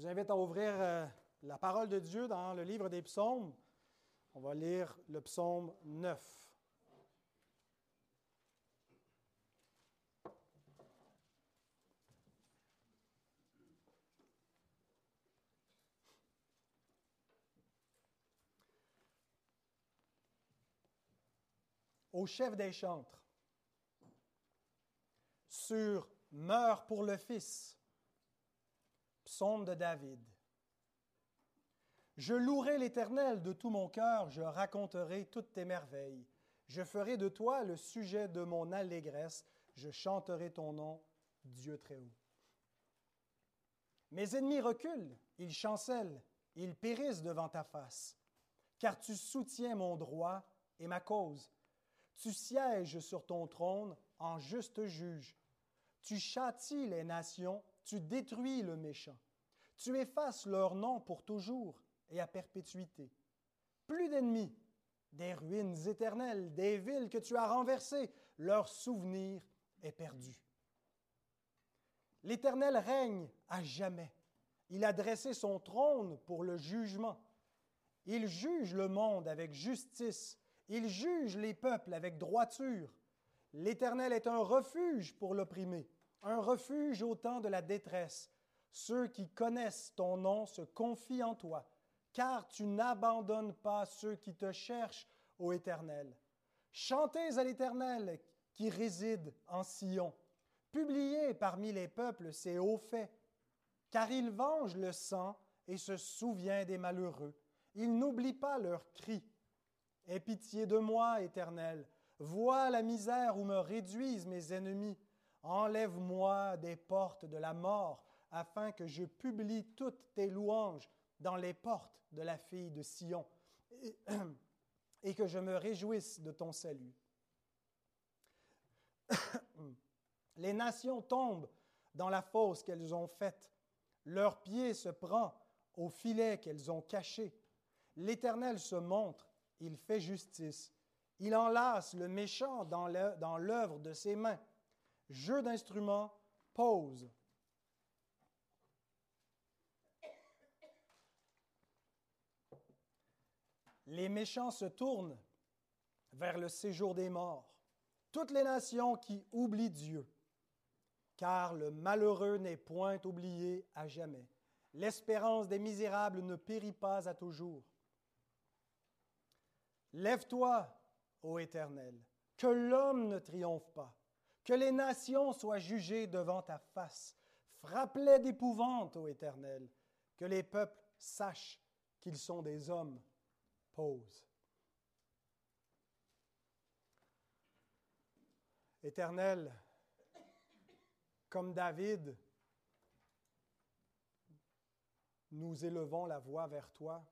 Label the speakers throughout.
Speaker 1: Vous invite à ouvrir euh, la parole de Dieu dans le livre des psaumes. On va lire le psaume 9. Au chef des chantres, sur Meurs pour le Fils, psaume de David. Je louerai l'Éternel de tout mon cœur, je raconterai toutes tes merveilles. Je ferai de toi le sujet de mon allégresse, je chanterai ton nom, Dieu très haut. Mes ennemis reculent, ils chancellent, ils périssent devant ta face, car tu soutiens mon droit et ma cause. Tu sièges sur ton trône en juste juge. Tu châties les nations, tu détruis le méchant. Tu effaces leur nom pour toujours et à perpétuité. Plus d'ennemis, des ruines éternelles, des villes que tu as renversées, leur souvenir est perdu. L'Éternel règne à jamais. Il a dressé son trône pour le jugement. Il juge le monde avec justice. Il juge les peuples avec droiture. L'Éternel est un refuge pour l'opprimé, un refuge au temps de la détresse. Ceux qui connaissent ton nom se confient en toi, car tu n'abandonnes pas ceux qui te cherchent, ô Éternel. Chantez à l'Éternel qui réside en Sion. Publiez parmi les peuples ses hauts faits, car il venge le sang et se souvient des malheureux. Il n'oublie pas leurs cris. Aie pitié de moi, Éternel. Vois la misère où me réduisent mes ennemis. Enlève-moi des portes de la mort, afin que je publie toutes tes louanges dans les portes de la fille de Sion, et, que je me réjouisse de ton salut. Les nations tombent dans la fosse qu'elles ont faite. Leur pied se prend au filet qu'elles ont caché. L'Éternel se montre, il fait justice. Il enlace le méchant dans l'œuvre de ses mains. Jeu d'instruments, pause. Les méchants se tournent vers le séjour des morts. Toutes les nations qui oublient Dieu, car le malheureux n'est point oublié à jamais. L'espérance des misérables ne périt pas à toujours. Lève-toi, ô Éternel, que l'homme ne triomphe pas, que les nations soient jugées devant ta face. Frappe-les d'épouvante, ô Éternel, que les peuples sachent qu'ils sont des hommes. Pause. Éternel, comme David, nous élevons la voix vers toi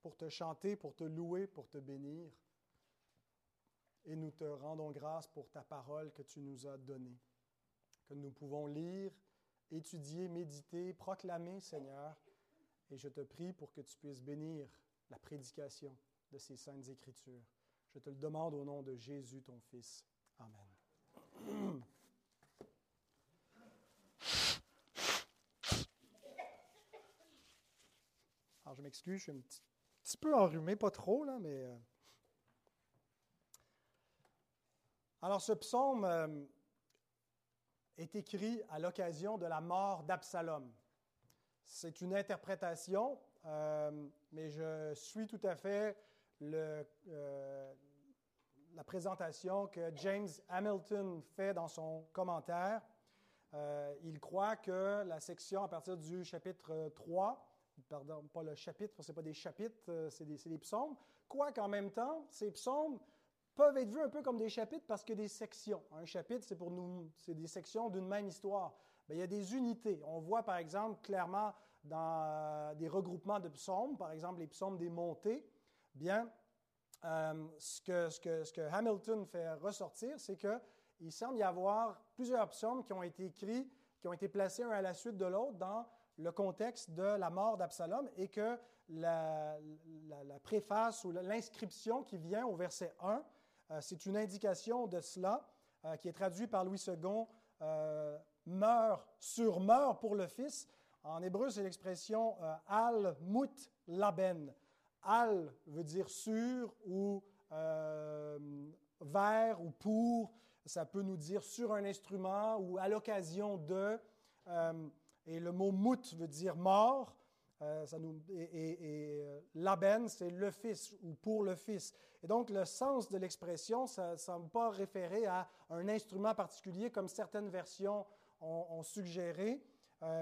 Speaker 1: pour te chanter, pour te louer, pour te bénir. Et nous te rendons grâce pour ta parole que tu nous as donnée, que nous pouvons lire, étudier, méditer, proclamer, Seigneur. Et je te prie pour que tu puisses bénir la prédication de ces saintes écritures. Je te le demande au nom de Jésus, ton Fils. Amen. Alors, je m'excuse, je suis un petit peu enrhumé, pas trop, là, mais. Euh. Alors, ce psaume euh, est écrit à l'occasion de la mort d'Absalom. C'est une interprétation, euh, mais je suis tout à fait le, la présentation que James Hamilton fait dans son commentaire. il croit que la section à partir du chapitre 3 pardon, pas le chapitre, ce pas des chapitres, euh, c'est des, des, psaumes. Quoique en même temps, ces psaumes peuvent être vus un peu comme des chapitres parce que des sections. Un chapitre, c'est pour nous, c'est des sections d'une même histoire. Bien, il y a des unités. On voit par exemple clairement dans euh, des regroupements de psaumes, par exemple les psaumes des montées, bien, euh, ce, que, ce, que, ce, que, Hamilton fait ressortir, c'est qu'il semble y avoir plusieurs psaumes qui ont été écrits, qui ont été placés un à la suite de l'autre dans le contexte de la mort d'Absalom et que la, préface ou l'inscription qui vient au verset 1, euh, c'est une indication de cela euh, qui est traduit par Louis II, euh, meurt sur meurt pour le Fils. En hébreu, c'est l'expression euh, al mut laben. Al veut dire sur ou euh, vers ou pour. Ça peut nous dire sur un instrument ou à l'occasion de. Euh, et le mot mut veut dire mort. Euh, et, et, laben, c'est le fils ou pour le fils. Et donc, le sens de l'expression, ça ne semble pas référer à un instrument particulier comme certaines versions ont, suggéré,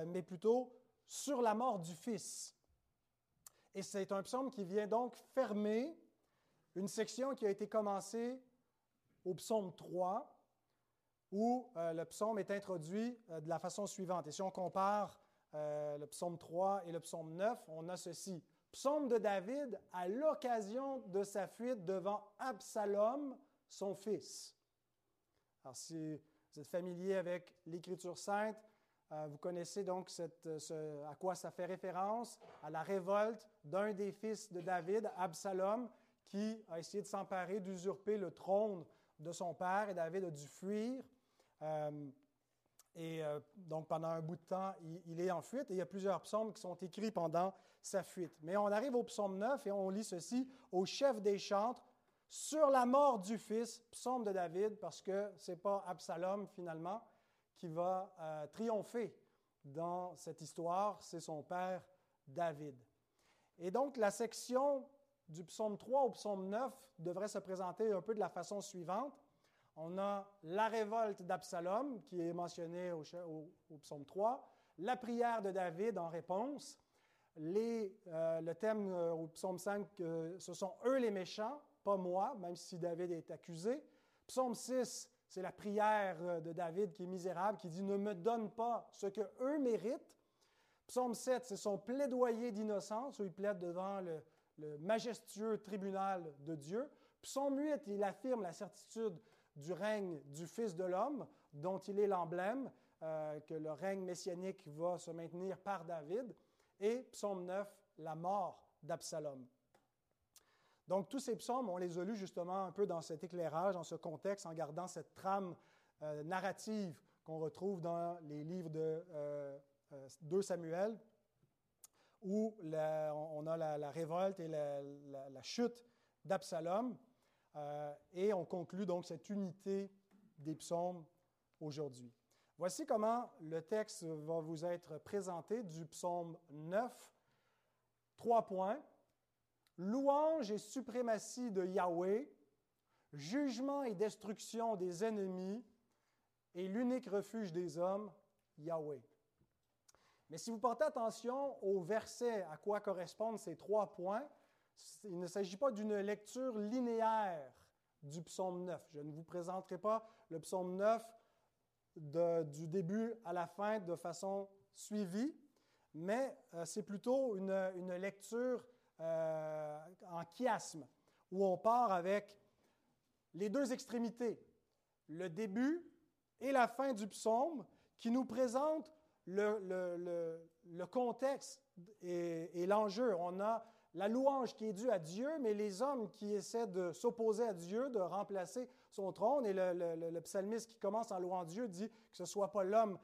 Speaker 1: mais plutôt sur la mort du fils. Et c'est un psaume qui vient donc fermer une section qui a été commencée au psaume 3, où euh, le psaume est introduit euh, de la façon suivante. Et si on compare euh, le psaume 3 et le psaume 9, on a ceci. Psaume de David à l'occasion de sa fuite devant Absalom, son fils. Alors, si vous êtes familier avec l'Écriture sainte, vous connaissez donc cette, à quoi ça fait référence, à la révolte d'un des fils de David, Absalom, qui a essayé de s'emparer, d'usurper le trône de son père, et David a dû fuir. Euh, et euh, donc, pendant un bout de temps, il, est en fuite, et il y a plusieurs psaumes qui sont écrits pendant sa fuite. Mais on arrive au psaume 9, et on lit ceci, au chef des chantres, sur la mort du fils, psaume de David, parce que ce n'est pas Absalom, finalement, qui va euh, triompher dans cette histoire, c'est son père David. Et donc, la section du psaume 3 au psaume 9 devrait se présenter un peu de la façon suivante. On a la révolte d'Absalom, qui est mentionnée au, psaume 3, la prière de David en réponse, euh, le thème euh, au psaume 5, ce sont eux les méchants, pas moi, même si David est accusé. Psaume 6, c'est la prière euh, de David qui est misérable, qui dit Ne me donne pas ce que eux méritent. Psaume 7, c'est son plaidoyer d'innocence, où il plaide devant le majestueux tribunal de Dieu. Psaume 8, il affirme la certitude du règne du Fils de l'homme, dont il est l'emblème, euh, que le règne messianique va se maintenir par David. Et psaume 9, la mort d'Absalom. Donc tous ces psaumes, on les a lus justement un peu dans cet éclairage, dans ce contexte, en gardant cette trame euh, narrative qu'on retrouve dans les livres de 2 euh, Samuel, où on a la, révolte et la, chute d'Absalom. Euh, et on conclut donc cette unité des psaumes aujourd'hui. Voici comment le texte va vous être présenté du psaume 9. Trois points. Louange et suprématie de Yahweh, jugement et destruction des ennemis, et l'unique refuge des hommes, Yahweh. Mais si vous portez attention au verset à quoi correspondent ces trois points, il ne s'agit pas d'une lecture linéaire du psaume 9. Je ne vous présenterai pas le psaume 9 du début à la fin de façon suivie, mais euh, c'est plutôt une, lecture euh, en chiasme, où on part avec les deux extrémités, le début et la fin du psaume, qui nous présentent le, le, contexte et, l'enjeu. On a la louange qui est due à Dieu, mais les hommes qui essaient de s'opposer à Dieu, de remplacer son trône. Et le, psalmiste qui commence en louant Dieu dit que ce ne soit pas l'homme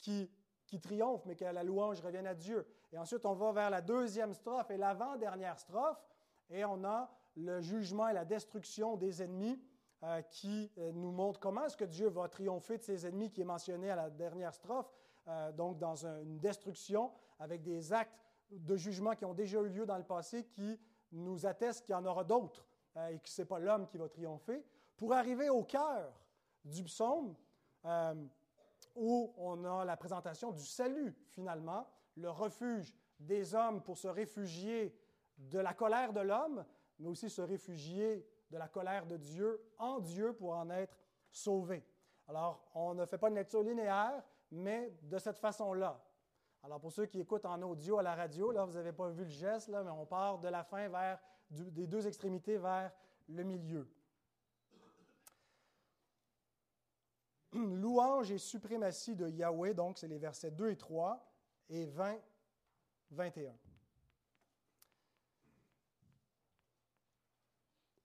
Speaker 1: qui, qui triomphe, mais que la louange revienne à Dieu. Et ensuite, on va vers la deuxième strophe et l'avant-dernière strophe, et on a le jugement et la destruction des ennemis euh, qui euh, nous montre comment est-ce que Dieu va triompher de ses ennemis qui est mentionné à la dernière strophe. Euh, donc dans une destruction avec des actes de jugement qui ont déjà eu lieu dans le passé qui nous attestent qu'il y en aura d'autres euh, et que ce n'est pas l'homme qui va triompher, pour arriver au cœur du psaume euh, où on a la présentation du salut finalement, le refuge des hommes pour se réfugier de la colère de l'homme, mais aussi se réfugier de la colère de Dieu en Dieu pour en être sauvé. Alors, on ne fait pas une lecture linéaire, mais de cette façon-là. Alors, pour ceux qui écoutent en audio à la radio, là, vous n'avez pas vu le geste, là, mais on part de la fin vers, des deux extrémités vers le milieu. Louange et suprématie de Yahweh, donc c'est les versets 2 et 3 et 20, 21.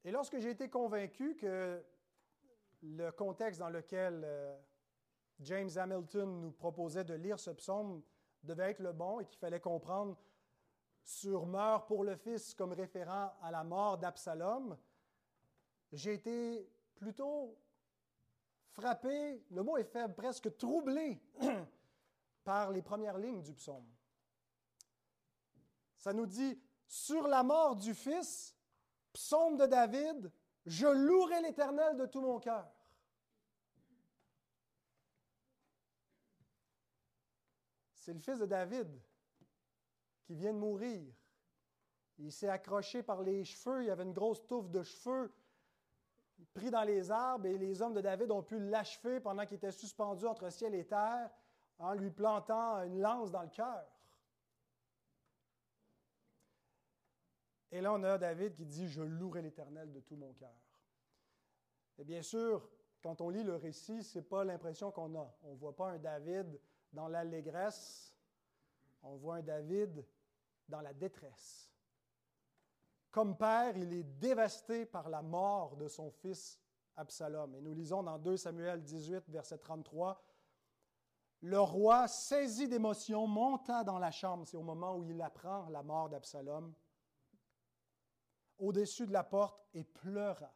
Speaker 1: Et lorsque j'ai été convaincu que le contexte dans lequel euh, James Hamilton nous proposait de lire ce psaume devait être le bon et qu'il fallait comprendre sur meurt pour le Fils comme référent à la mort d'Absalom, j'ai été plutôt frappé, le mot est faible, presque troublé par les premières lignes du psaume. Ça nous dit, sur la mort du Fils, psaume de David, je louerai l'Éternel de tout mon cœur. C'est le fils de David qui vient de mourir. Il s'est accroché par les cheveux, il avait une grosse touffe de cheveux pris dans les arbres et les hommes de David ont pu l'achever pendant qu'il était suspendu entre ciel et terre en lui plantant une lance dans le cœur. Et là, on a David qui dit, je louerai l'Éternel de tout mon cœur. Et bien sûr, quand on lit le récit, ce n'est pas l'impression qu'on a. On ne voit pas un David dans l'allégresse, on voit un David dans la détresse. Comme père, il est dévasté par la mort de son fils Absalom. Et nous lisons dans 2 Samuel 18, verset 33, Le roi, saisi d'émotion, monta dans la chambre. C'est au moment où il apprend la mort d'Absalom au-dessus de la porte et pleura.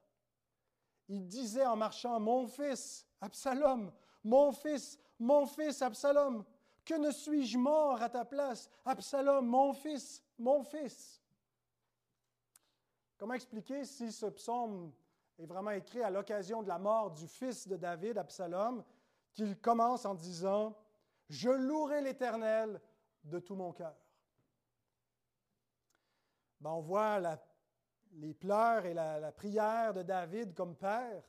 Speaker 1: Il disait en marchant, Mon fils, Absalom, mon fils, mon fils, Absalom, que ne suis-je mort à ta place Absalom, mon fils, mon fils? Comment expliquer si ce psaume est vraiment écrit à l'occasion de la mort du fils de David, Absalom, qu'il commence en disant, Je louerai l'Éternel de tout mon cœur. Ben, on voit la les pleurs et la, prière de David comme père,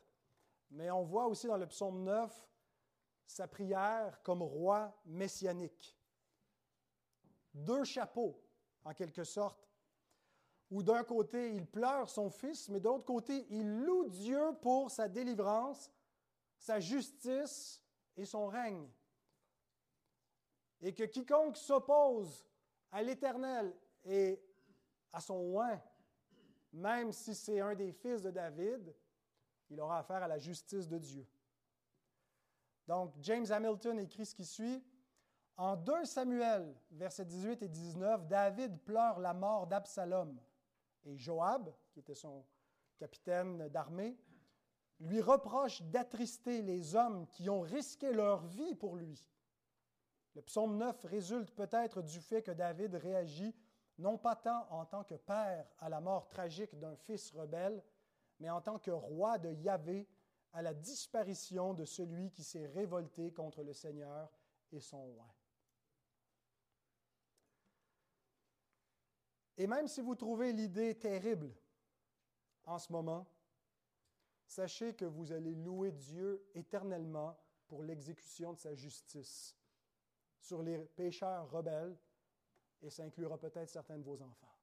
Speaker 1: mais on voit aussi dans le psaume 9 sa prière comme roi messianique. Deux chapeaux, en quelque sorte, où d'un côté il pleure son fils, mais de l'autre côté il loue Dieu pour sa délivrance, sa justice et son règne. Et que quiconque s'oppose à l'Éternel et à son oint même si c'est un des fils de David, il aura affaire à la justice de Dieu. Donc, James Hamilton écrit ce qui suit. En 2 Samuel, versets 18 et 19, David pleure la mort d'Absalom. Et Joab, qui était son capitaine d'armée, lui reproche d'attrister les hommes qui ont risqué leur vie pour lui. Le psaume 9 résulte peut-être du fait que David réagit non pas tant en tant que père à la mort tragique d'un fils rebelle, mais en tant que roi de Yahvé à la disparition de celui qui s'est révolté contre le Seigneur et son roi. Et même si vous trouvez l'idée terrible en ce moment, sachez que vous allez louer Dieu éternellement pour l'exécution de sa justice sur les pécheurs rebelles et ça inclura peut-être certains de vos enfants.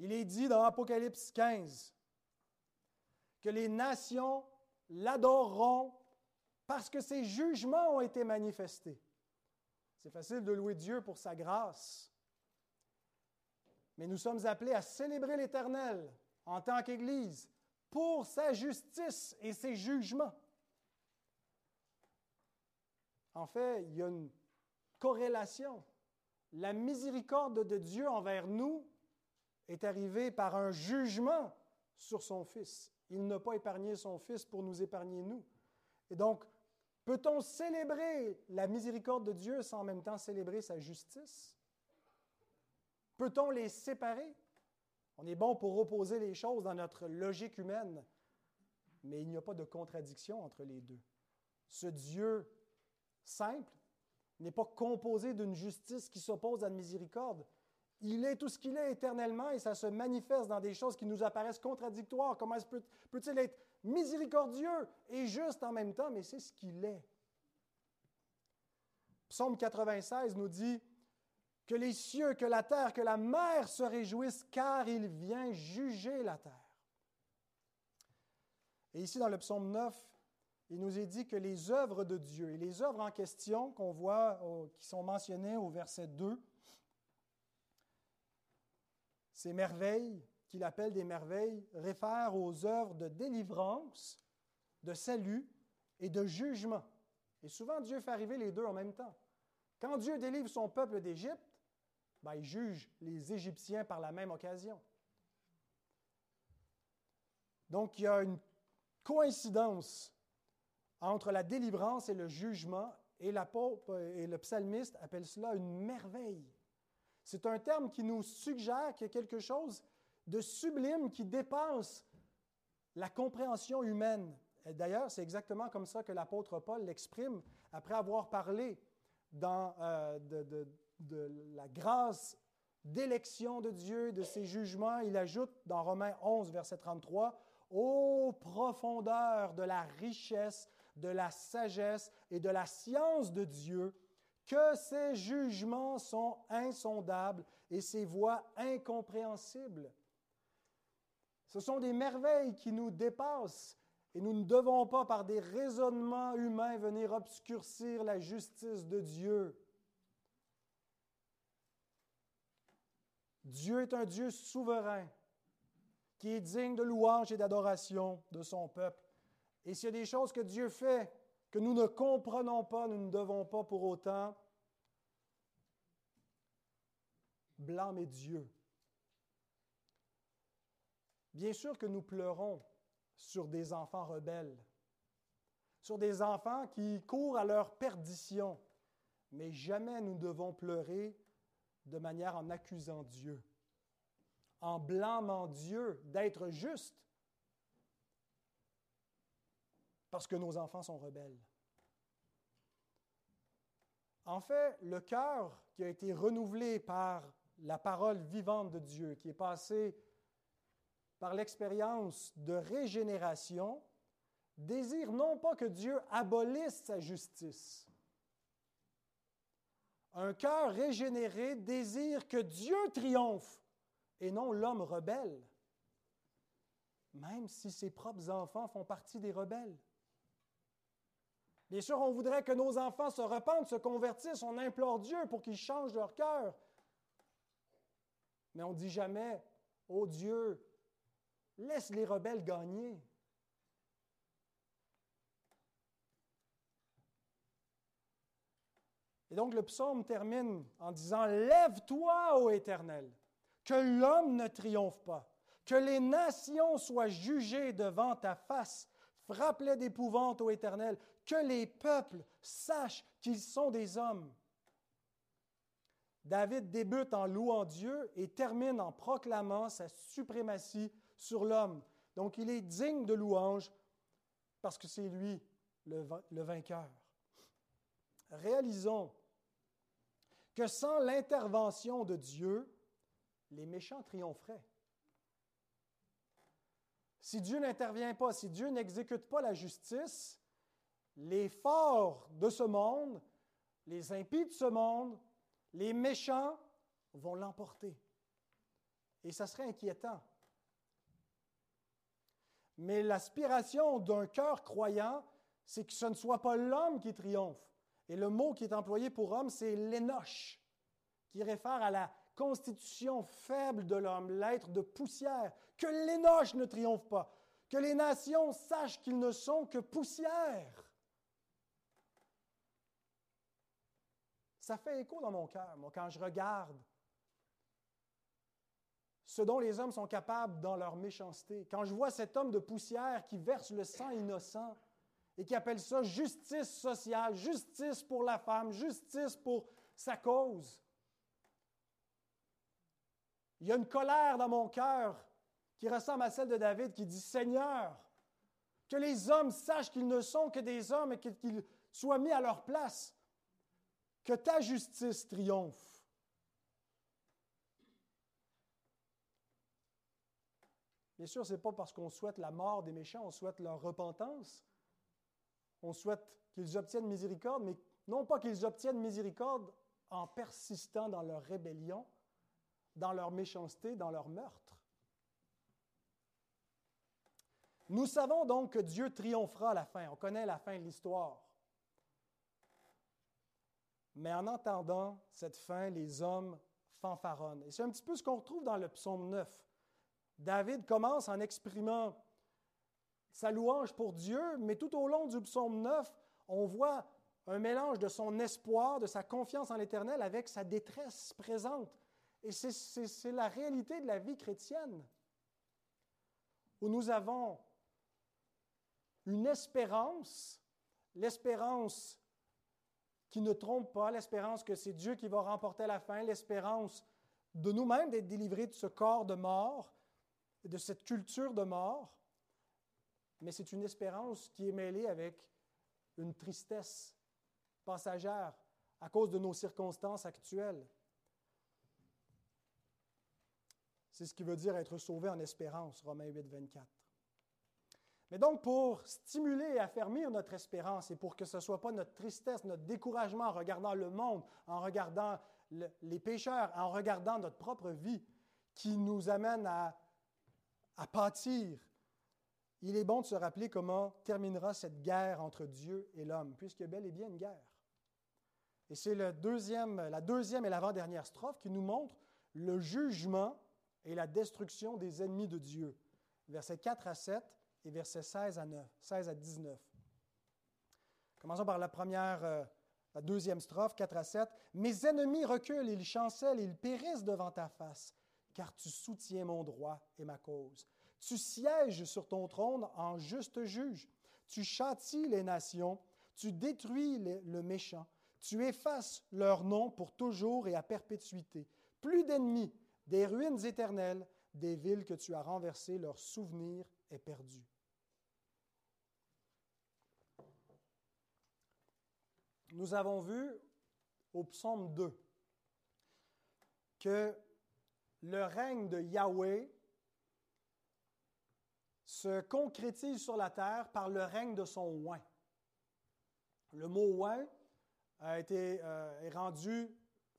Speaker 1: Il est dit dans Apocalypse 15 que les nations l'adoreront parce que ses jugements ont été manifestés. C'est facile de louer Dieu pour sa grâce, mais nous sommes appelés à célébrer l'Éternel en tant qu'Église pour sa justice et ses jugements. En fait, il y a une corrélation. La miséricorde de Dieu envers nous est arrivée par un jugement sur son Fils. Il n'a pas épargné son Fils pour nous épargner nous. Et donc, peut-on célébrer la miséricorde de Dieu sans en même temps célébrer sa justice? Peut-on les séparer? On est bon pour opposer les choses dans notre logique humaine, mais il n'y a pas de contradiction entre les deux. Ce Dieu simple n'est pas composé d'une justice qui s'oppose à la miséricorde. Il est tout ce qu'il est éternellement et ça se manifeste dans des choses qui nous apparaissent contradictoires. Comment peut-il être miséricordieux et juste en même temps, mais c'est ce qu'il est. Psaume 96 nous dit que les cieux, que la terre, que la mer se réjouissent car il vient juger la terre. Et ici dans le psaume 9, il nous est dit que les œuvres de Dieu, et les œuvres en question qu'on voit, qui sont mentionnées au verset 2, ces merveilles, qu'il appelle des merveilles, réfèrent aux œuvres de délivrance, de salut et de jugement Et souvent, Dieu fait arriver les deux en même temps. Quand Dieu délivre son peuple d'Égypte, ben, il juge les Égyptiens par la même occasion. Donc, il y a une coïncidence entre la délivrance et le jugement, et et le psalmiste appellent cela une merveille. C'est un terme qui nous suggère qu'il y a quelque chose de sublime qui dépasse la compréhension humaine. D'ailleurs, c'est exactement comme ça que l'apôtre Paul l'exprime après avoir parlé euh, de, de, la grâce d'élection de Dieu, de ses jugements. Il ajoute dans Romains 11, verset 33, Ô profondeur de la richesse, de la sagesse et de la science de Dieu, que ses jugements sont insondables et ses voies incompréhensibles. Ce sont des merveilles qui nous dépassent et nous ne devons pas, par des raisonnements humains, venir obscurcir la justice de Dieu. Dieu est un Dieu souverain qui est digne de louange et d'adoration de son peuple. Et s'il y a des choses que Dieu fait que nous ne comprenons pas, nous ne devons pas pour autant blâmer Dieu. Bien sûr que nous pleurons sur des enfants rebelles, sur des enfants qui courent à leur perdition, mais jamais nous devons pleurer de manière en accusant Dieu, en blâmant Dieu d'être juste, parce nos enfants sont rebelles. En fait, le cœur qui a été renouvelé par la parole vivante de Dieu, qui est passé par l'expérience de régénération, désire non pas que Dieu abolisse sa justice. Un cœur régénéré désire que Dieu triomphe et non l'homme rebelle, même si ses propres enfants font partie des rebelles. Bien sûr, on voudrait que nos enfants se repentent, se convertissent, on implore Dieu pour qu'ils changent leur cœur. Mais on ne dit jamais, oh Dieu, Laisse les rebelles gagner. Et donc le psaume termine en disant, Lève-toi, ô Éternel, que l'homme ne triomphe pas, que les nations soient jugées devant ta face. Frappe-les d'épouvante, ô Éternel, que les peuples sachent qu'ils sont des hommes. David débute en louant Dieu et termine en proclamant sa suprématie sur l'homme. Donc il est digne de louange parce que c'est lui le, le vainqueur. Réalisons que sans l'intervention de Dieu, les méchants triompheraient. Si Dieu n'intervient pas, si Dieu n'exécute pas la justice, les forts de ce monde, les impies de ce monde, les méchants vont l'emporter. Et ça serait inquiétant. Mais l'aspiration d'un cœur croyant, c'est que ce ne soit pas l'homme qui triomphe. Et le mot qui est employé pour homme, c'est l'énoche, qui réfère à la constitution faible de l'homme, l'être de poussière. Que l'énoche ne triomphe pas, que les nations sachent qu'ils ne sont que poussière. Ça fait écho dans mon cœur, moi, quand je regarde ce dont les hommes sont capables dans leur méchanceté. Quand je vois cet homme de poussière qui verse le sang innocent et qui appelle ça justice sociale, justice pour la femme, justice pour sa cause, il y a une colère dans mon cœur qui ressemble à celle de David qui dit Seigneur, que les hommes sachent qu'ils ne sont que des hommes et qu'ils soient mis à leur place, que ta justice triomphe. Bien sûr, ce n'est pas parce qu'on souhaite la mort des méchants, on souhaite leur repentance. On souhaite qu'ils obtiennent miséricorde, mais non pas qu'ils obtiennent miséricorde en persistant dans leur rébellion, dans leur méchanceté, dans leur meurtre. Nous savons donc que Dieu triomphera à la fin. On connaît la fin de l'histoire. Mais en entendant cette fin, les hommes fanfaronnent. Et c'est un petit peu ce qu'on retrouve dans le psaume 9. David commence en exprimant sa louange pour Dieu, mais tout au long du psaume 9, on voit un mélange de son espoir, de sa confiance en l'Éternel avec sa détresse présente. Et c'est la réalité de la vie chrétienne, où nous avons une espérance, l'espérance qui ne trompe pas, l'espérance que c'est Dieu qui va remporter la fin, l'espérance de nous-mêmes d'être délivrés de ce corps de mort, de cette culture de mort, mais c'est une espérance qui est mêlée avec une tristesse passagère à cause de nos circonstances actuelles. C'est ce qui veut dire être sauvé en espérance, Romains 8, 24. Mais donc, pour stimuler et affermir notre espérance et pour que ce ne soit pas notre tristesse, notre découragement en regardant le monde, en regardant les pécheurs, en regardant notre propre vie, qui nous amène à, pâtir, il est bon de se rappeler comment terminera cette guerre entre Dieu et l'homme, puisqu'il y a bel et bien une guerre. Et c'est la deuxième et l'avant-dernière strophe qui nous montre le jugement et la destruction des ennemis de Dieu. Versets 4 à 7 et versets 16 à, 9, 16 à 19. Commençons par la première, euh, la deuxième strophe, 4 à 7. Mes ennemis reculent, ils chancellent, ils périssent devant ta face, car tu soutiens mon droit et ma cause. Tu sièges sur ton trône en juste juge. Tu châties les nations, tu détruis le méchant, tu effaces leur nom pour toujours et à perpétuité. Plus d'ennemis, des ruines éternelles, des villes que tu as renversées, leur souvenir est perdu. nous avons vu au psaume 2 que le règne de Yahweh se concrétise sur la terre par le règne de son oin. Le mot oin a été, euh, est rendu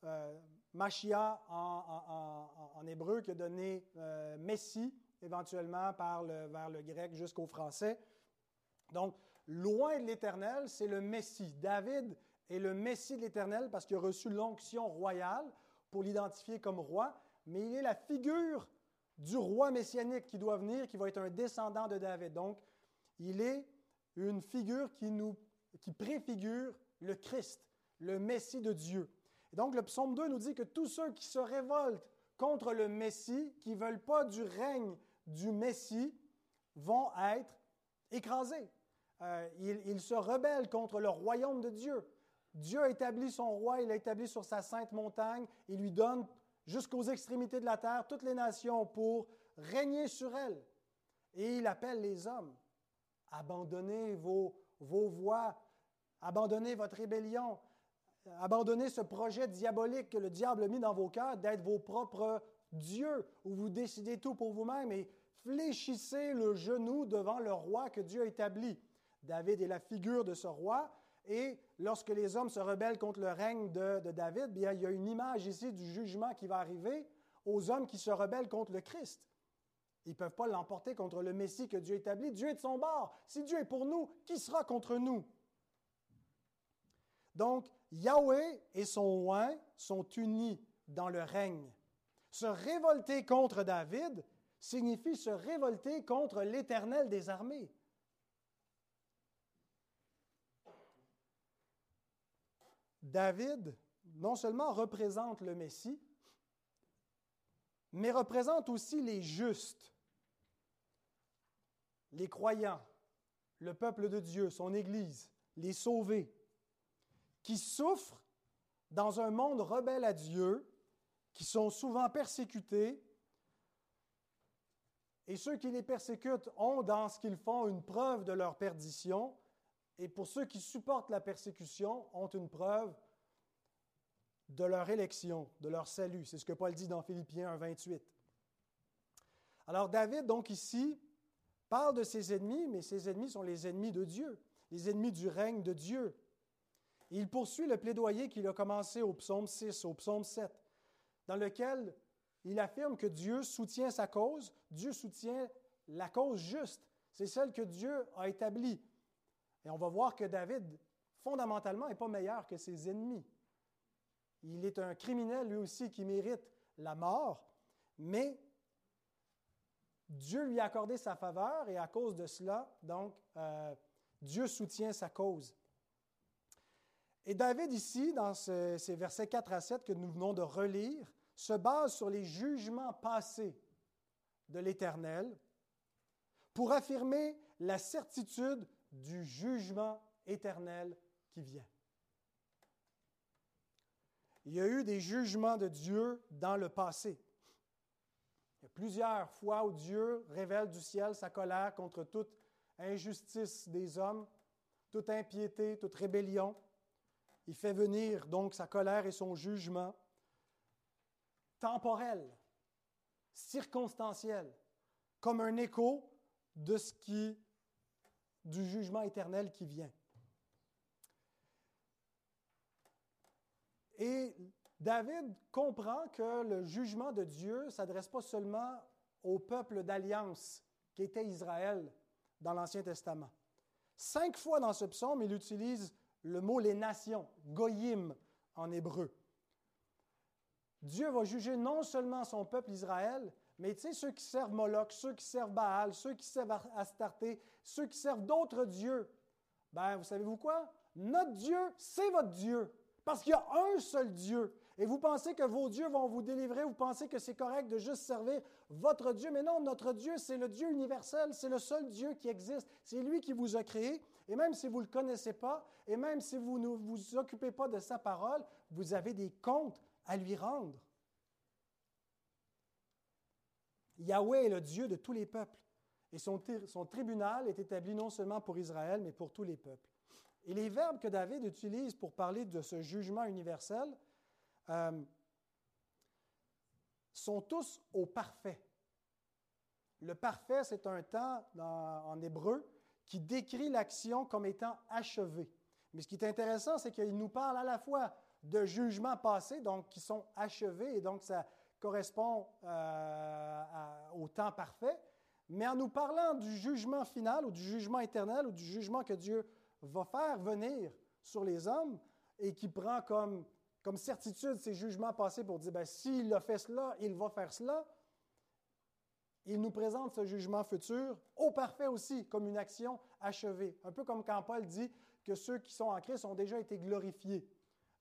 Speaker 1: euh, Machia en, hébreu, qui a donné euh, Messie, éventuellement vers le grec jusqu'au français. Donc, loin de l'Éternel, c'est le Messie. David est le Messie de l'Éternel parce qu'il a reçu l'onction royale pour l'identifier comme roi, mais il est la figure du roi messianique qui doit venir, qui va être un descendant de David. Donc, il est une figure qui, nous, qui préfigure le Christ, le Messie de Dieu. Et donc, le psaume 2 nous dit que tous ceux qui se révoltent contre le Messie, qui ne veulent pas du règne du Messie, vont être écrasés. Euh, ils, se rebellent contre le royaume de Dieu. Dieu a établi son roi, il l'a établi sur sa sainte montagne, il lui donne jusqu'aux extrémités de la terre toutes les nations pour régner sur elles. Et il appelle les hommes, abandonnez vos, vos voies, abandonnez votre rébellion, abandonnez ce projet diabolique que le diable a mis dans vos cœurs d'être vos propres dieux, où vous décidez tout pour vous-même et fléchissez le genou devant le roi que Dieu a établi. David est la figure de ce roi, et lorsque les hommes se rebellent contre le règne de, David, bien, il y a une image ici du jugement qui va arriver aux hommes qui se rebellent contre le Christ. Ils ne peuvent pas l'emporter contre le Messie que Dieu établit. Dieu est de son bord. Si Dieu est pour nous, qui sera contre nous? Donc, Yahweh et son oint sont unis dans le règne. Se révolter contre David signifie se révolter contre l'Éternel des armées. David non seulement représente le Messie, mais représente aussi les justes, les croyants, le peuple de Dieu, son Église, les sauvés, qui souffrent dans un monde rebelle à Dieu, qui sont souvent persécutés, et ceux qui les persécutent ont dans ce qu'ils font une preuve de leur perdition, et pour ceux qui supportent la persécution, ont une preuve de leur élection, de leur salut. C'est ce que Paul dit dans Philippiens 1, 28. Alors David, donc ici, parle de ses ennemis, mais ses ennemis sont les ennemis de Dieu, les ennemis du règne de Dieu. Il poursuit le plaidoyer qu'il a commencé au psaume 6, au psaume 7, dans lequel il affirme que Dieu soutient sa cause, Dieu soutient la cause juste. C'est celle que Dieu a établie. Et on va voir que David, fondamentalement, n'est pas meilleur que ses ennemis. Il est un criminel lui aussi qui mérite la mort, mais Dieu lui a accordé sa faveur et à cause de cela, donc, euh, Dieu soutient sa cause. Et David, ici, dans ces versets 4 à 7 que nous venons de relire, se base sur les jugements passés de l'Éternel pour affirmer la certitude du jugement éternel qui vient. Il y a eu des jugements de Dieu dans le passé. Il y a plusieurs fois où Dieu révèle du ciel sa colère contre toute injustice des hommes, toute impiété, toute rébellion. Il fait venir donc sa colère et son jugement temporel, circonstanciel, comme un écho du jugement éternel qui vient. Et David comprend que le jugement de Dieu ne s'adresse pas seulement au peuple d'alliance qui était Israël dans l'Ancien Testament. Cinq fois dans ce psaume, il utilise le mot les nations, goyim en hébreu. Dieu va juger non seulement son peuple Israël, mais tu ceux qui servent Moloch, ceux qui servent Baal, ceux qui servent Astarté, ceux qui servent d'autres dieux, ben, vous savez-vous quoi? Notre Dieu, c'est votre Dieu. Parce qu'il y a un seul Dieu. Et vous pensez que vos dieux vont vous délivrer, vous pensez que c'est correct de juste servir votre Dieu. Mais non, notre Dieu, c'est le Dieu universel, c'est le seul Dieu qui existe. C'est lui qui vous a créé. Et même si vous ne le connaissez pas, et même si vous ne vous occupez pas de sa parole, vous avez des comptes à lui rendre. Yahweh est le Dieu de tous les peuples. Et son, son tribunal est établi non seulement pour Israël, mais pour tous les peuples. Et les verbes que David utilise pour parler de ce jugement universel euh, sont tous au parfait. Le parfait, c'est un temps en hébreu qui décrit l'action comme étant achevée. Mais ce qui est intéressant, c'est qu'il nous parle à la fois de jugements passés, donc qui sont achevés, et donc ça correspond euh, au temps parfait, mais en nous parlant du jugement final ou du jugement éternel ou du jugement que Dieu va faire venir sur les hommes et qui prend comme, comme certitude ces jugements passés pour dire, ben, s'il a fait cela, il va faire cela. Il nous présente ce jugement futur au parfait aussi, comme une action achevée. Un peu comme quand Paul dit que ceux qui sont en Christ ont déjà été glorifiés.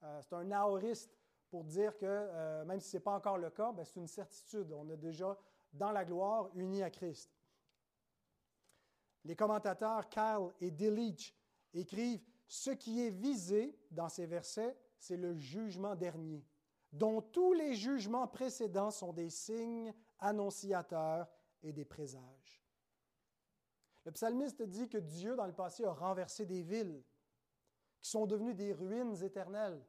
Speaker 1: Euh, c'est un aoriste pour dire que euh, même si ce n'est pas encore le cas, ben, c'est une certitude. On est déjà dans la gloire unis à Christ. Les commentateurs Kyle et Dillich écrivent Ce qui est visé dans ces versets, c'est le jugement dernier, dont tous les jugements précédents sont des signes annonciateurs et des présages. Le psalmiste dit que Dieu, dans le passé, a renversé des villes qui sont devenues des ruines éternelles.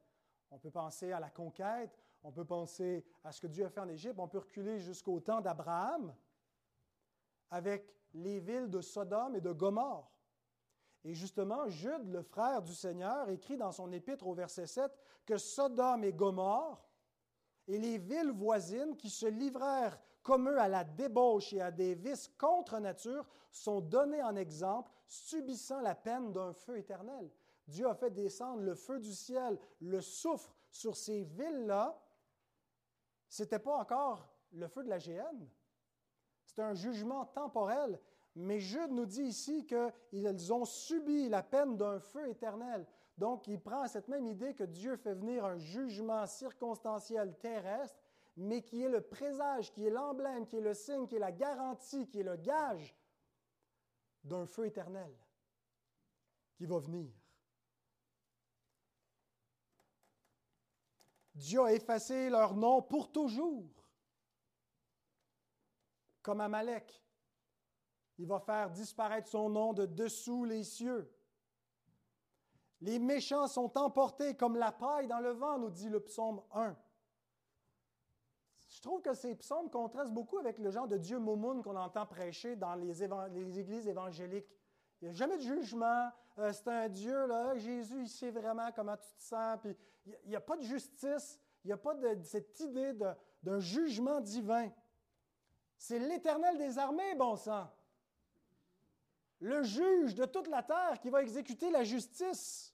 Speaker 1: On peut penser à la conquête, on peut penser à ce que Dieu a fait en Égypte, on peut reculer jusqu'au temps d'Abraham avec les villes de Sodome et de Gomorre. Et justement, Jude, le frère du Seigneur, écrit dans son épître au verset 7 que Sodome et Gomorre et les villes voisines qui se livrèrent comme eux à la débauche et à des vices contre nature sont donnés en exemple, subissant la peine d'un feu éternel. Dieu a fait descendre le feu du ciel, le soufre sur ces villes-là. Ce n'était pas encore le feu de la géhenne. C'est un jugement temporel mais Jude nous dit ici qu'ils ont subi la peine d'un feu éternel. Donc, il prend cette même idée que Dieu fait venir un jugement circonstanciel terrestre, mais qui est le présage, qui est l'emblème, qui est le signe, qui est la garantie, qui est le gage d'un feu éternel qui va venir. Dieu a effacé leur nom pour toujours, comme Amalek. Il va faire disparaître son nom de dessous les cieux. Les méchants sont emportés comme la paille dans le vent, nous dit le psaume 1. Je trouve que ces psaumes contrastent beaucoup avec le genre de Dieu Momoun qu'on entend prêcher dans les, églises évangéliques. Il n'y a jamais de jugement. Euh, c'est un Dieu, là, Jésus, il sait vraiment comment tu te sens. Il n'y a, pas de justice. Il n'y a pas cette idée d'un jugement divin. C'est l'Éternel des armées, bon sang le juge de toute la terre qui va exécuter la justice.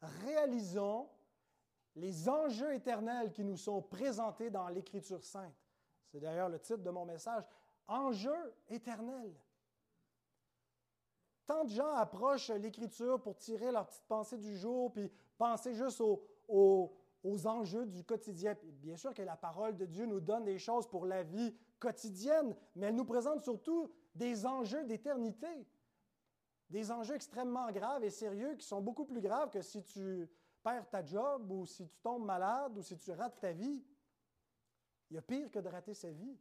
Speaker 1: Réalisons les enjeux éternels qui nous sont présentés dans l'Écriture sainte. C'est d'ailleurs le titre de mon message, Enjeux éternels. Tant de gens approchent l'Écriture pour tirer leur petite pensée du jour, puis penser juste aux, enjeux du quotidien. Bien sûr que la parole de Dieu nous donne des choses pour la vie quotidienne, mais elle nous présente surtout des enjeux d'éternité, des enjeux extrêmement graves et sérieux qui sont beaucoup plus graves que si tu perds ta job ou si tu tombes malade ou si tu rates ta vie. Il y a pire que de rater sa vie,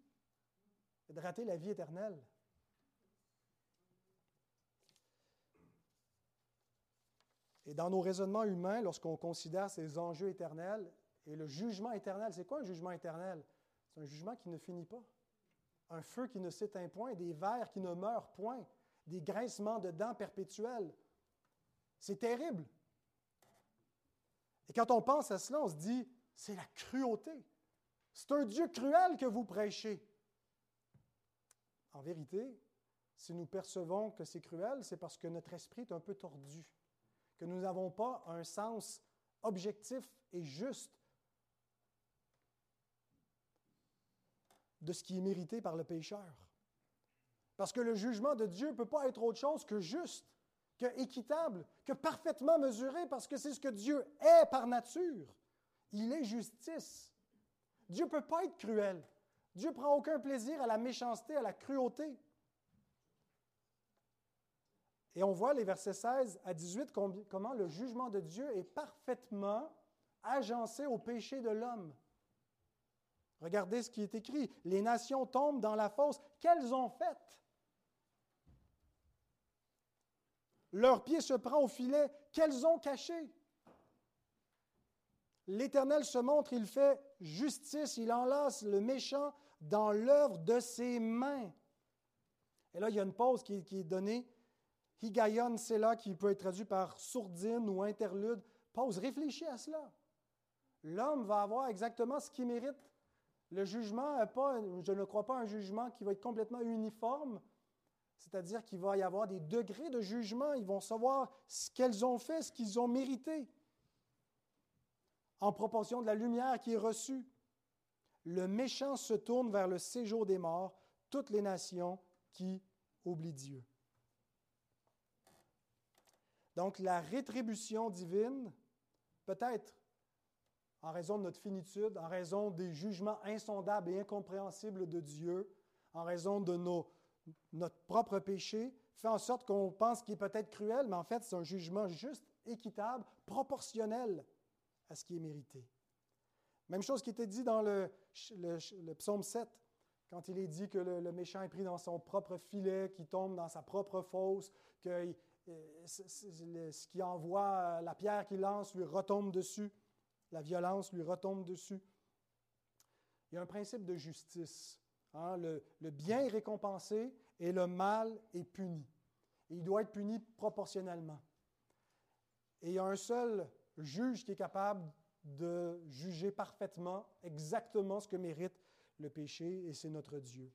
Speaker 1: de rater la vie éternelle. Et dans nos raisonnements humains, lorsqu'on considère ces enjeux éternels et le jugement éternel, c'est quoi un jugement éternel? C'est un jugement qui ne finit pas. Un feu qui ne s'éteint point, des vers qui ne meurent point, des grincements de dents perpétuels. C'est terrible. Et quand on pense à cela, on se dit, c'est la cruauté. C'est un Dieu cruel que vous prêchez. En vérité, si nous percevons que c'est cruel, c'est parce que notre esprit est un peu tordu, que nous n'avons pas un sens objectif et juste de ce qui est mérité par le pécheur. Parce que le jugement de Dieu ne peut pas être autre chose que juste, que équitable, que parfaitement mesuré, parce que c'est ce que Dieu est par nature. Il est justice. Dieu ne peut pas être cruel. Dieu ne prend aucun plaisir à la méchanceté, à la cruauté. Et on voit les versets 16 à 18 comment le jugement de Dieu est parfaitement agencé au péché de l'homme. Regardez ce qui est écrit. Les nations tombent dans la fosse qu'elles ont faite. Leur pied se prend au filet qu'elles ont caché? L'Éternel se montre, il fait justice, il enlace le méchant dans l'œuvre de ses mains. Et là, il y a une pause qui, est donnée. Higayon, c'est là qui peut être traduit par sourdine ou interlude. Pause, réfléchis à cela. L'homme va avoir exactement ce qu'il mérite. Le jugement, pas, je ne crois pas un jugement qui va être complètement uniforme, c'est-à-dire qu'il va y avoir des degrés de jugement. Ils vont savoir ce qu'elles ont fait, ce qu'ils ont mérité en proportion de la lumière qui est reçue. Le méchant se tourne vers le séjour des morts, toutes les nations qui oublient Dieu. Donc la rétribution divine, peut-être en raison de notre finitude, en raison des jugements insondables et incompréhensibles de Dieu, en raison de nos, notre propre péché, fait en sorte qu'on pense qu'il est peut-être cruel, mais en fait c'est un jugement juste, équitable, proportionnel à ce qui est mérité. Même chose qui était dit dans le, psaume 7, quand il est dit que le, méchant est pris dans son propre filet, qu'il tombe dans sa propre fosse, que euh, ce qui envoie la pierre qu'il lance lui retombe dessus, la violence lui retombe dessus. Il y a un principe de justice. Hein. Le, bien est récompensé et le mal est puni. Et il doit être puni proportionnellement. Et il y a un seul juge qui est capable de juger parfaitement, exactement ce que mérite le péché, et c'est notre Dieu.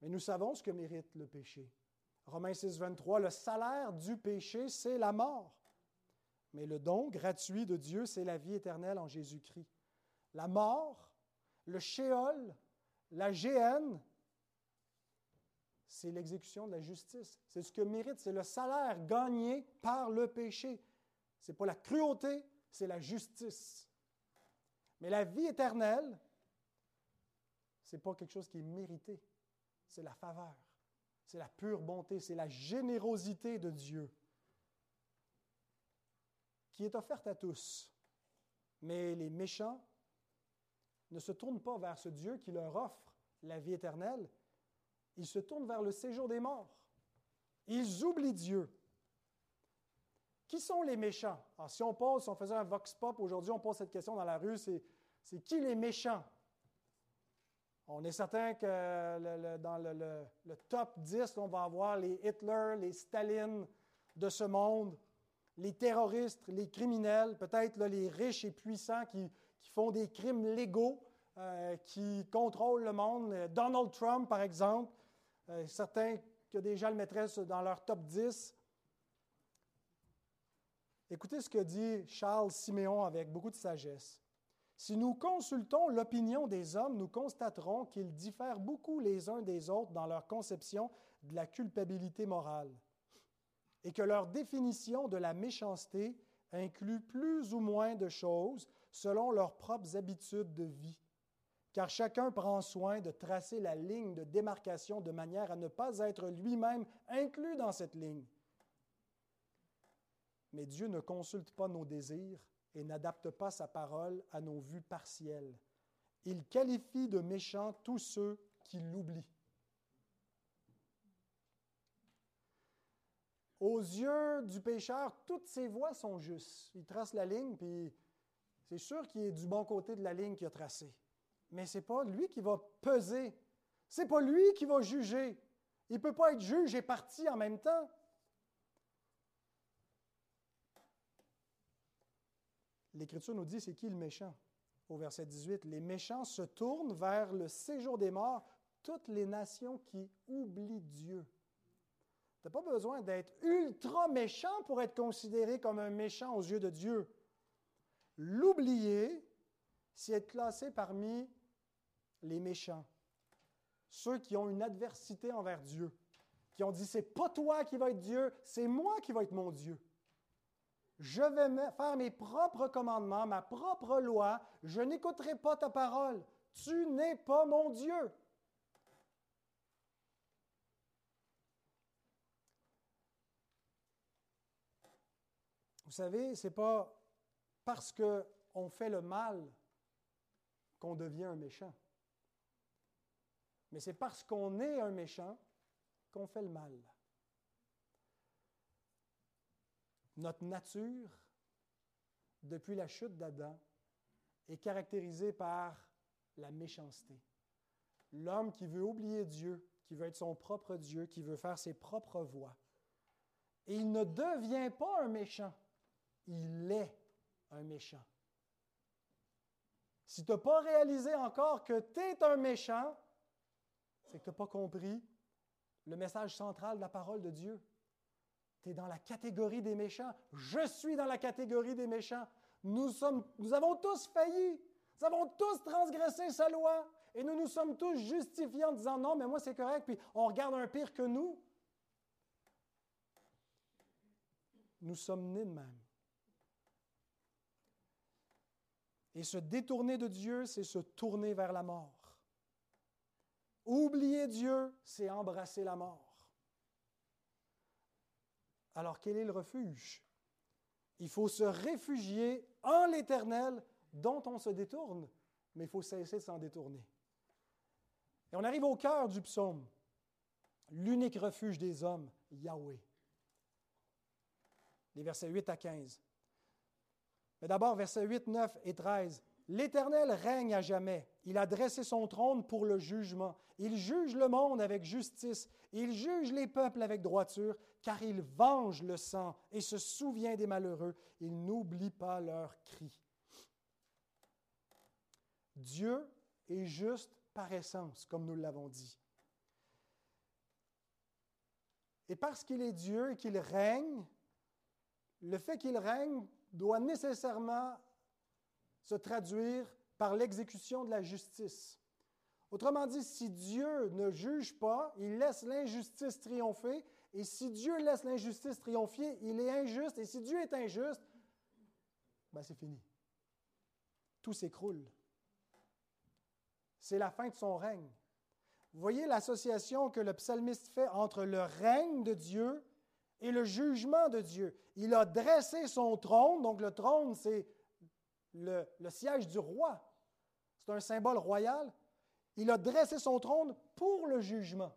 Speaker 1: Mais nous savons ce que mérite le péché. Romains 6, 23, le salaire du péché, c'est la mort. Mais le don gratuit de Dieu, c'est la vie éternelle en Jésus-Christ. La mort, le shéol, la géhenne, c'est l'exécution de la justice. C'est ce que mérite, c'est le salaire gagné par le péché. Ce n'est pas la cruauté, c'est la justice. Mais la vie éternelle, ce n'est pas quelque chose qui est mérité, c'est la faveur, c'est la pure bonté, c'est la générosité de Dieu qui est offerte à tous. Mais les méchants ne se tournent pas vers ce Dieu qui leur offre la vie éternelle, ils se tournent vers le séjour des morts. Ils oublient Dieu. Qui sont les méchants? Si on pose, si on faisait un vox pop aujourd'hui, on pose cette question dans la rue, c'est, qui les méchants? On est certain que dans le, top 10, on va avoir les Hitler, les Staline de ce monde, les terroristes, les criminels, peut-être les riches et puissants qui, font des crimes légaux, euh, qui contrôlent le monde. Donald Trump, par exemple, euh, certains que gens le mettraient dans leur top 10. Écoutez ce que dit Charles Siméon avec beaucoup de sagesse. Si nous consultons l'opinion des hommes, nous constaterons qu'ils diffèrent beaucoup les uns des autres dans leur conception de la culpabilité morale et que leur définition de la méchanceté inclut plus ou moins de choses selon leurs propres habitudes de vie, car chacun prend soin de tracer la ligne de démarcation de manière à ne pas être lui-même inclus dans cette ligne. Mais Dieu ne consulte pas nos désirs et n'adapte pas sa parole à nos vues partielles. Il qualifie de méchants tous ceux qui l'oublient. Aux yeux du pécheur, toutes ses voies sont justes. Il trace la ligne, puis c'est sûr qu'il est du bon côté de la ligne qu'il a tracée. Mais ce n'est pas lui qui va peser. Ce n'est pas lui qui va juger. Il ne peut pas être juge et parti en même temps. L'Écriture nous dit c'est qui le méchant? Au verset 18, les méchants se tournent vers le séjour des morts, toutes les nations qui oublient Dieu. Tu n'as pas besoin d'être ultra méchant pour être considéré comme un méchant aux yeux de Dieu. L'oublier, c'est être classé parmi les méchants, ceux qui ont une adversité envers Dieu, qui ont dit c'est pas toi qui vas être Dieu, c'est moi qui vais être mon Dieu. Je vais faire mes propres commandements, ma propre loi, je n'écouterai pas ta parole. Tu n'es pas mon Dieu. Vous savez, ce n'est pas parce qu'on fait le mal qu'on devient un méchant. Mais c'est parce qu'on est un méchant qu'on fait le mal. Notre nature, depuis la chute d'Adam, est caractérisée par la méchanceté. L'homme qui veut oublier Dieu, qui veut être son propre Dieu, qui veut faire ses propres voies. Et il ne devient pas un méchant il est un méchant. Si tu n'as pas réalisé encore que tu es un méchant, c'est que tu n'as pas compris le message central de la parole de Dieu. Tu es dans la catégorie des méchants. Je suis dans la catégorie des méchants. Nous, avons tous failli. Nous avons tous transgressé sa loi. Et nous nous sommes tous justifiés en disant non, mais moi c'est correct, puis on regarde un pire que nous. Nous sommes nés de même. Et se détourner de Dieu, c'est se tourner vers la mort. Oublier Dieu, c'est embrasser la mort. Alors quel est le refuge? Il faut se réfugier en l'Éternel dont on se détourne, mais il faut cesser de s'en détourner. Et on arrive au cœur du psaume, l'unique refuge des hommes, Yahweh. Les versets 8 à 15. D'abord, versets 8, 9 et 13. L'Éternel règne à jamais. Il a dressé son trône pour le jugement. Il juge le monde avec justice. Il juge les peuples avec droiture, car il venge le sang et se souvient des malheureux. Il n'oublie pas leurs cris. Dieu est juste par essence, comme nous l'avons dit. Et parce qu'il est Dieu et qu'il règne, le fait qu'il règne doit nécessairement se traduire par l'exécution de la justice. Autrement dit, si Dieu ne juge pas, il laisse l'injustice triompher, et si Dieu laisse l'injustice triompher, il est injuste, et si Dieu est injuste, ben c'est fini. Tout s'écroule. C'est la fin de son règne. Vous voyez l'association que le psalmiste fait entre le règne de Dieu et le jugement de Dieu. Il a dressé son trône, donc le trône, c'est le, siège du roi. C'est un symbole royal. Il a dressé son trône pour le jugement.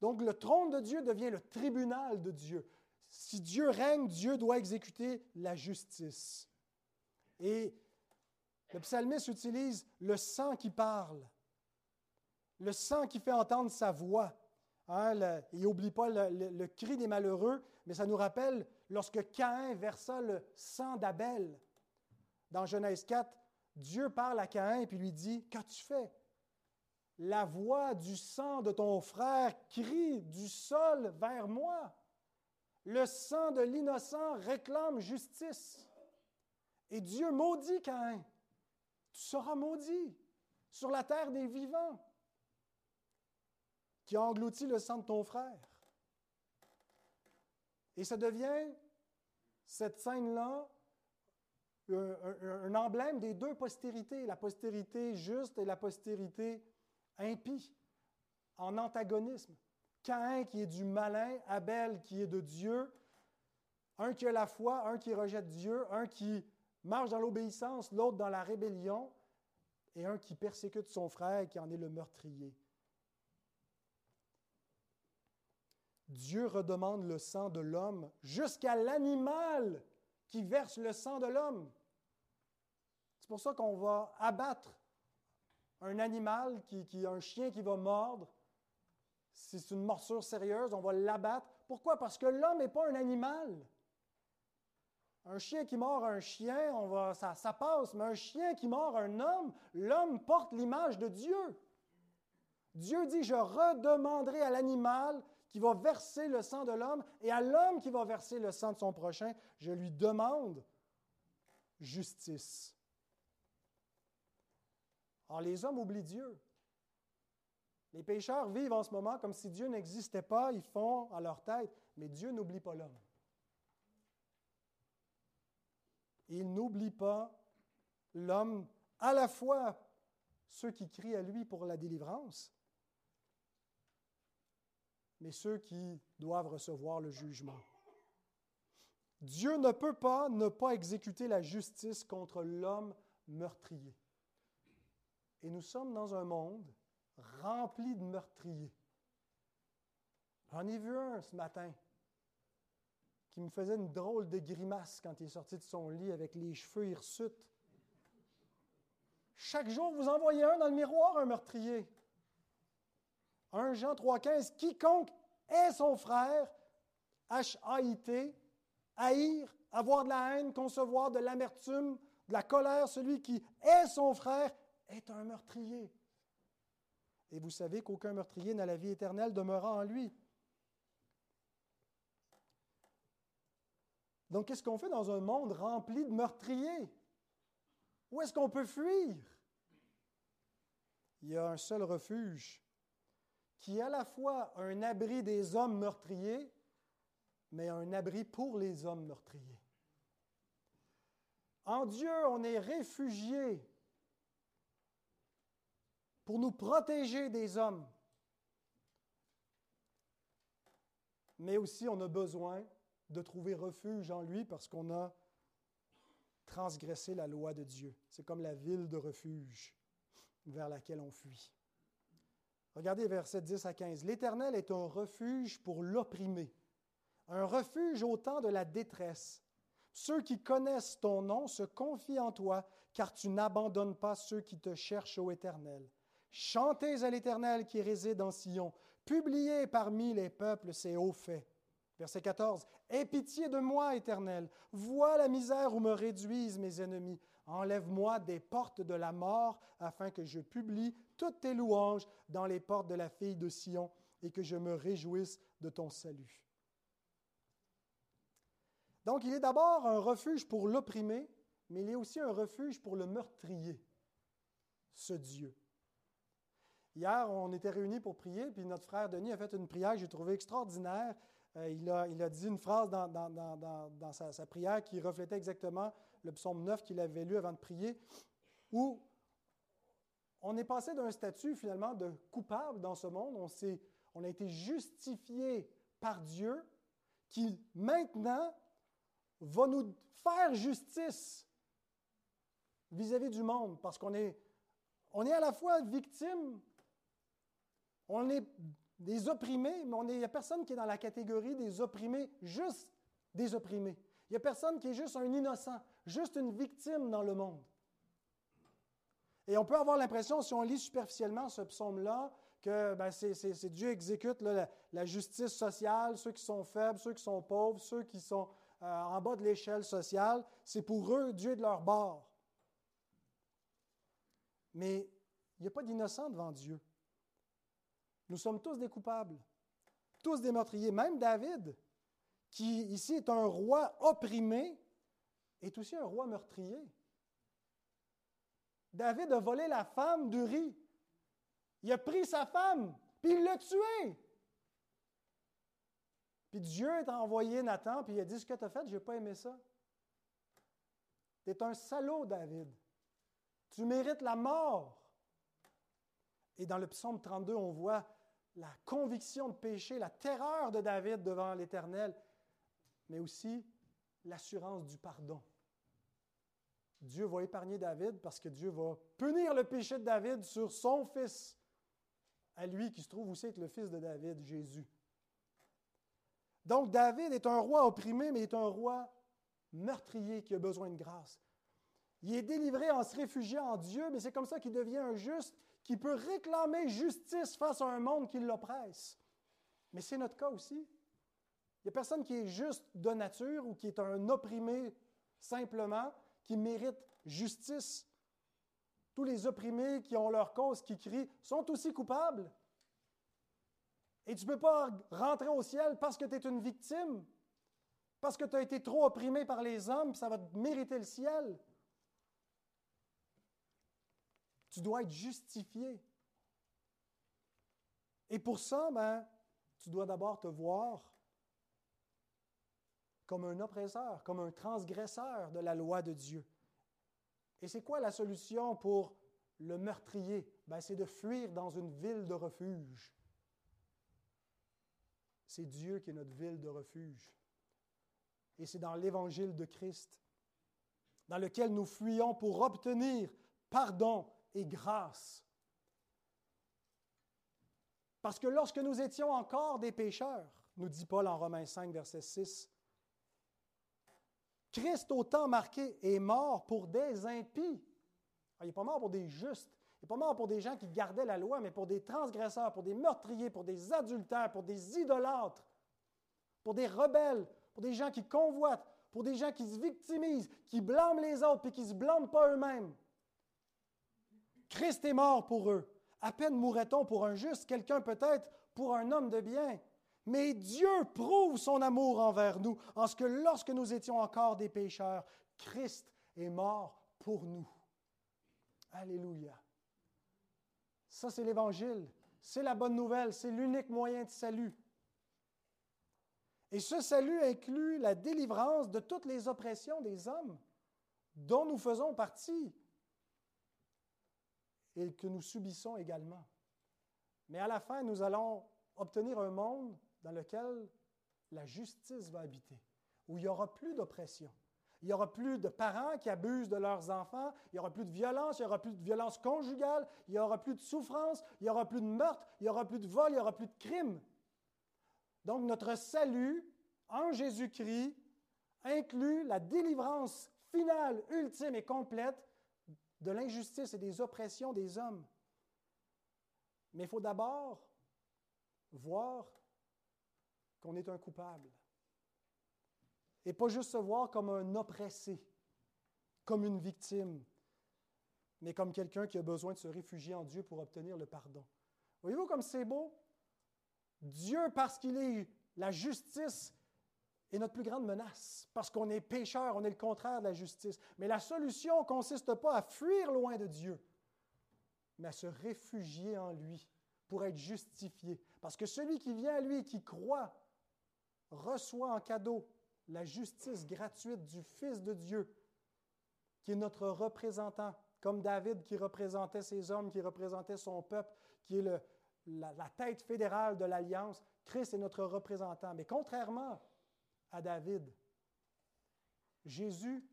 Speaker 1: Donc le trône de Dieu devient le tribunal de Dieu. Si Dieu règne, Dieu doit exécuter la justice. Et le psalmiste utilise le sang qui parle, le sang qui fait entendre sa voix. Hein, il n'oublie pas le, cri des malheureux, mais ça nous rappelle lorsque Caïn versa le sang d'Abel. Dans Genèse 4, Dieu parle à Caïn et lui dit Qu'as-tu fait? La voix du sang de ton frère crie du sol vers moi. Le sang de l'innocent réclame justice. Et Dieu maudit Caïn. Tu seras maudit sur la terre des vivants qui a englouti le sang de ton frère. Et ça devient cette scène-là un, emblème des deux postérités, la postérité juste et la postérité impie, en antagonisme. Caïn qui est du malin, Abel qui est de Dieu, un qui a la foi, un qui rejette Dieu, un qui marche dans l'obéissance, l'autre dans la rébellion, et un qui persécute son frère et qui en est le meurtrier. Dieu redemande le sang de l'homme jusqu'à l'animal qui verse le sang de l'homme. C'est pour ça qu'on va abattre un animal, qui, qui, un chien qui va mordre. Si c'est une morsure sérieuse, on va l'abattre. Pourquoi? Parce que l'homme n'est pas un animal. Un chien qui mord un chien, on va, ça, ça passe, mais un chien qui mord un homme, l'homme porte l'image de Dieu. Dieu dit, je redemanderai à l'animal qui va verser le sang de l'homme et à l'homme qui va verser le sang de son prochain, je lui demande justice. Alors les hommes oublient Dieu. Les pécheurs vivent en ce moment comme si Dieu n'existait pas, ils font à leur tête, mais Dieu n'oublie pas l'homme. Il n'oublie pas l'homme, à la fois ceux qui crient à lui pour la délivrance, mais ceux qui doivent recevoir le jugement. Dieu ne peut pas ne pas exécuter la justice contre l'homme meurtrier. Et nous sommes dans un monde rempli de meurtriers. J'en ai vu un ce matin qui me faisait une drôle de grimace quand il est sorti de son lit avec les cheveux hirsutes. Chaque jour, vous envoyez un dans le miroir, un meurtrier. 1 Jean 3,15 Quiconque est son frère, H-A-I-T, haïr, avoir de la haine, concevoir de l'amertume, de la colère, celui qui est son frère est un meurtrier. Et vous savez qu'aucun meurtrier n'a la vie éternelle demeurant en lui. Donc, qu'est-ce qu'on fait dans un monde rempli de meurtriers? Où est-ce qu'on peut fuir? Il y a un seul refuge qui est à la fois un abri des hommes meurtriers, mais un abri pour les hommes meurtriers. En Dieu, on est réfugié pour nous protéger des hommes. Mais aussi, on a besoin de trouver refuge en lui parce qu'on a transgressé la loi de Dieu. C'est comme la ville de refuge vers laquelle on fuit. Regardez versets 10 à 15. L'Éternel est un refuge pour l'opprimé, un refuge au temps de la détresse. Ceux qui connaissent ton nom se confient en toi, car tu n'abandonnes pas ceux qui te cherchent au Éternel. Chantez à l'Éternel qui réside en Sion. Publiez parmi les peuples ses hauts faits. Verset 14. Aie pitié de moi, Éternel. Vois la misère où me réduisent mes ennemis. Enlève-moi des portes de la mort, afin que je publie toutes tes louanges dans les portes de la fille de Sion, et que je me réjouisse de ton salut. Donc, il est d'abord un refuge pour l'opprimé, mais il est aussi un refuge pour le meurtrier, ce Dieu. Hier, on était réunis pour prier, puis notre frère Denis a fait une prière que j'ai trouvée extraordinaire. Euh, il, a, il, a, dit une phrase dans, dans, sa, sa, prière qui reflétait exactement le psaume 9 qu'il avait lu avant de prier, où on est passé d'un statut finalement de coupable dans ce monde, on, on a été justifié par Dieu, qui maintenant va nous faire justice vis-à-vis du monde, parce qu'on est, on est à la fois victime, on est des opprimés, mais il n'y a personne qui est dans la catégorie des opprimés, juste des opprimés. Il n'y a personne qui est juste un innocent, juste une victime dans le monde. Et on peut avoir l'impression, si on lit superficiellement ce psaume-là, que ben, c'est, Dieu exécute la, justice sociale, ceux qui sont faibles, ceux qui sont pauvres, ceux qui sont euh, en bas de l'échelle sociale, c'est pour eux Dieu est de leur bord. Mais il n'y a pas d'innocent devant Dieu. Nous sommes tous des coupables, tous des meurtriers. Même David, qui ici est un roi opprimé, est aussi un roi meurtrier. David a volé la femme d'Uri. Il a pris sa femme, puis il l'a tuée. Puis Dieu a envoyé Nathan, puis il a dit Ce que tu as fait, je n'ai pas aimé ça. Tu es un salaud, David. Tu mérites la mort. Et dans le psaume 32, on voit la conviction de péché, la terreur de David devant l'Éternel, mais aussi l'assurance du pardon. Dieu va épargner David parce que Dieu va punir le péché de David sur son fils, à lui qui se trouve aussi être le fils de David, Jésus. Donc David est un roi opprimé, mais est un roi meurtrier qui a besoin de grâce. Il est délivré en se réfugiant en Dieu, mais c'est comme ça qu'il devient un juste qui peut réclamer justice face à un monde qui l'oppresse. Mais c'est notre cas aussi. Il n'y a personne qui est juste de nature ou qui est un opprimé simplement, qui mérite justice. Tous les opprimés qui ont leur cause, qui crient, sont aussi coupables. Et tu ne peux pas rentrer au ciel parce que tu es une victime, parce que tu as été trop opprimé par les hommes, ça va te mériter le ciel. Tu dois être justifié. Et pour ça, ben, tu dois d'abord te voir comme un oppresseur, comme un transgresseur de la loi de Dieu. Et c'est quoi la solution pour le meurtrier? Ben, c'est de fuir dans une ville de refuge. C'est Dieu qui est notre ville de refuge. Et c'est dans l'évangile de Christ, dans lequel nous fuyons pour obtenir pardon et grâce. Parce que lorsque nous étions encore des pécheurs, nous dit Paul en Romains 5, verset 6, Christ au temps marqué est mort pour des impies. Ah, il n'est pas mort pour des justes. Il n'est pas mort pour des gens qui gardaient la loi, mais pour des transgresseurs, pour des meurtriers, pour des adultères, pour des idolâtres, pour des rebelles, pour des gens qui convoitent, pour des gens qui se victimisent, qui blâment les autres et qui ne se blâment pas eux-mêmes. Christ est mort pour eux. À peine mourrait-on pour un juste, quelqu'un peut-être pour un homme de bien. Mais Dieu prouve son amour envers nous en ce que lorsque nous étions encore des pécheurs, Christ est mort pour nous. Alléluia. Ça, c'est l'Évangile. C'est la bonne nouvelle. C'est l'unique moyen de salut. Et ce salut inclut la délivrance de toutes les oppressions des hommes dont nous faisons partie et que nous subissons également. Mais à la fin, nous allons obtenir un monde dans lequel la justice va habiter, où il n'y aura plus d'oppression. Il n'y aura plus de parents qui abusent de leurs enfants, il n'y aura plus de violence, il n'y aura plus de violence conjugale, il n'y aura plus de souffrance, il n'y aura plus de meurtre, il n'y aura plus de vol, il n'y aura plus de crime. Donc notre salut en Jésus-Christ inclut la délivrance finale, ultime et complète de l'injustice et des oppressions des hommes. Mais il faut d'abord voir qu'on est un coupable. Et pas juste se voir comme un oppressé, comme une victime, mais comme quelqu'un qui a besoin de se réfugier en Dieu pour obtenir le pardon. Voyez-vous comme c'est beau? Dieu, parce qu'il est la justice, est notre plus grande menace, parce qu'on est pécheur, on est le contraire de la justice. Mais la solution ne consiste pas à fuir loin de Dieu, mais à se réfugier en lui pour être justifié. Parce que celui qui vient à lui, qui croit, reçoit en cadeau la justice gratuite du Fils de Dieu, qui est notre représentant, comme David qui représentait ses hommes, qui représentait son peuple, qui est la, la, tête fédérale de l'Alliance. Christ est notre représentant. Mais contrairement à David, Jésus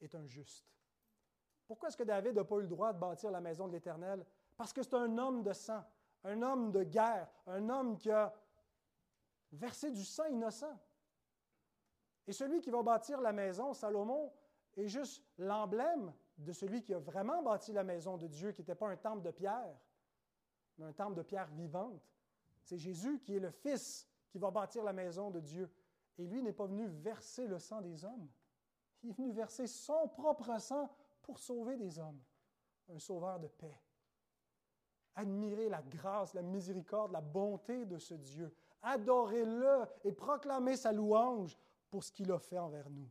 Speaker 1: est un juste. Pourquoi est-ce que David n'a pas eu le droit de bâtir la maison de l'Éternel? Parce que c'est un homme de sang, un homme de guerre, un homme qui a verser du sang innocent. Et celui qui va bâtir la maison, Salomon, est juste l'emblème de celui qui a vraiment bâti la maison de Dieu, qui n'était pas un temple de pierre, mais un temple de pierre vivante. C'est Jésus qui est le Fils qui va bâtir la maison de Dieu. Et lui n'est pas venu verser le sang des hommes. Il est venu verser son propre sang pour sauver des hommes. Un sauveur de paix. Admirez la grâce, la miséricorde, la bonté de ce Dieu adorez-le et proclamez sa louange pour ce qu'il a fait envers nous.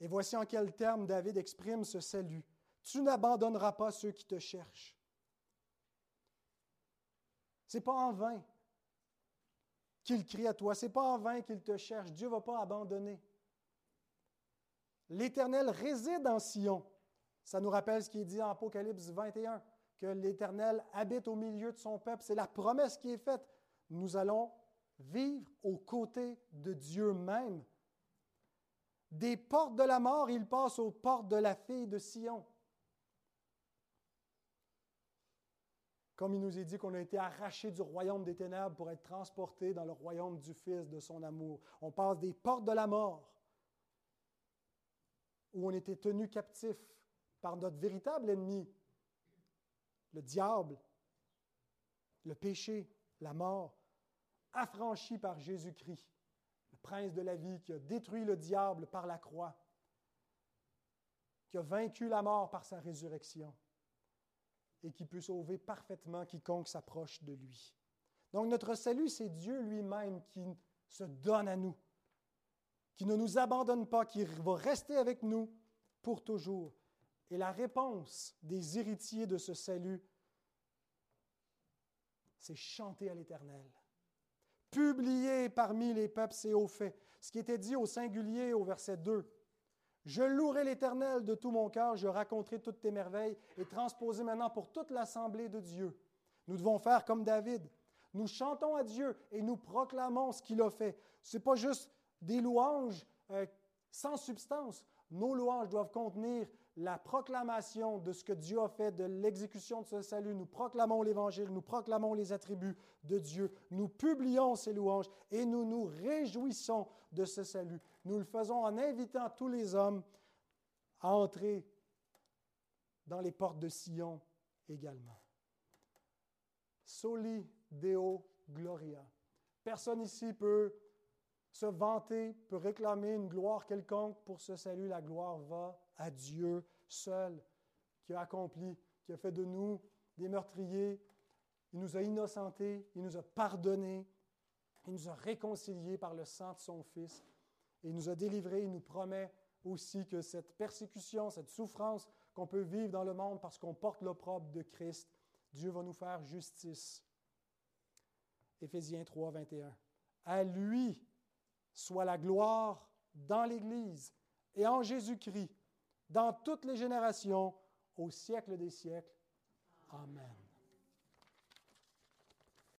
Speaker 1: Et voici en quels termes David exprime ce salut. Tu n'abandonneras pas ceux qui te cherchent. Ce n'est pas en vain. qu'il crie à toi. Ce n'est pas en vain qu'il te cherche. Dieu ne va pas abandonner. L'Éternel réside en Sion. Ça nous rappelle ce qui est dit en Apocalypse 21, que l'Éternel habite au milieu de son peuple. C'est la promesse qui est faite. Nous allons vivre aux côtés de Dieu même. Des portes de la mort, il passe aux portes de la fille de Sion. Comme il nous est dit qu'on a été arraché du royaume des ténèbres pour être transporté dans le royaume du Fils de son amour. On passe des portes de la mort, où on était tenu captif par notre véritable ennemi, le diable, le péché, la mort, affranchi par Jésus-Christ, le prince de la vie qui a détruit le diable par la croix, qui a vaincu la mort par sa résurrection et qui peut sauver parfaitement quiconque s'approche de lui. Donc notre salut, c'est Dieu lui-même qui se donne à nous, qui ne nous abandonne pas, qui va rester avec nous pour toujours. Et la réponse des héritiers de ce salut, c'est chanter à l'Éternel. Publier parmi les peuples ses hauts faits. Ce qui était dit au singulier au verset 2. Je louerai l'Éternel de tout mon cœur, je raconterai toutes tes merveilles et transposer maintenant pour toute l'assemblée de Dieu. Nous devons faire comme David. Nous chantons à Dieu et nous proclamons ce qu'il a fait. Ce n'est pas juste des louanges euh, sans substance. Nos louanges doivent contenir la proclamation de ce que Dieu a fait, de l'exécution de ce salut. Nous proclamons l'Évangile, nous proclamons les attributs de Dieu, nous publions ces louanges et nous nous réjouissons de ce salut. Nous le faisons en invitant tous les hommes à entrer dans les portes de Sion également. Soli Deo Gloria. Personne ici peut se vanter, peut réclamer une gloire quelconque pour ce salut. La gloire va à Dieu seul, qui a accompli, qui a fait de nous des meurtriers. Il nous a innocentés, il nous a pardonnés, il nous a réconciliés par le sang de son Fils, et il nous a délivrés. Il nous promet aussi que cette persécution, cette souffrance qu'on peut vivre dans le monde parce qu'on porte l'opprobre de Christ, Dieu va nous faire justice. Éphésiens 3, 21. À lui soit la gloire dans l'Église et en Jésus-Christ, dans toutes les générations, au siècle des siècles. Amen.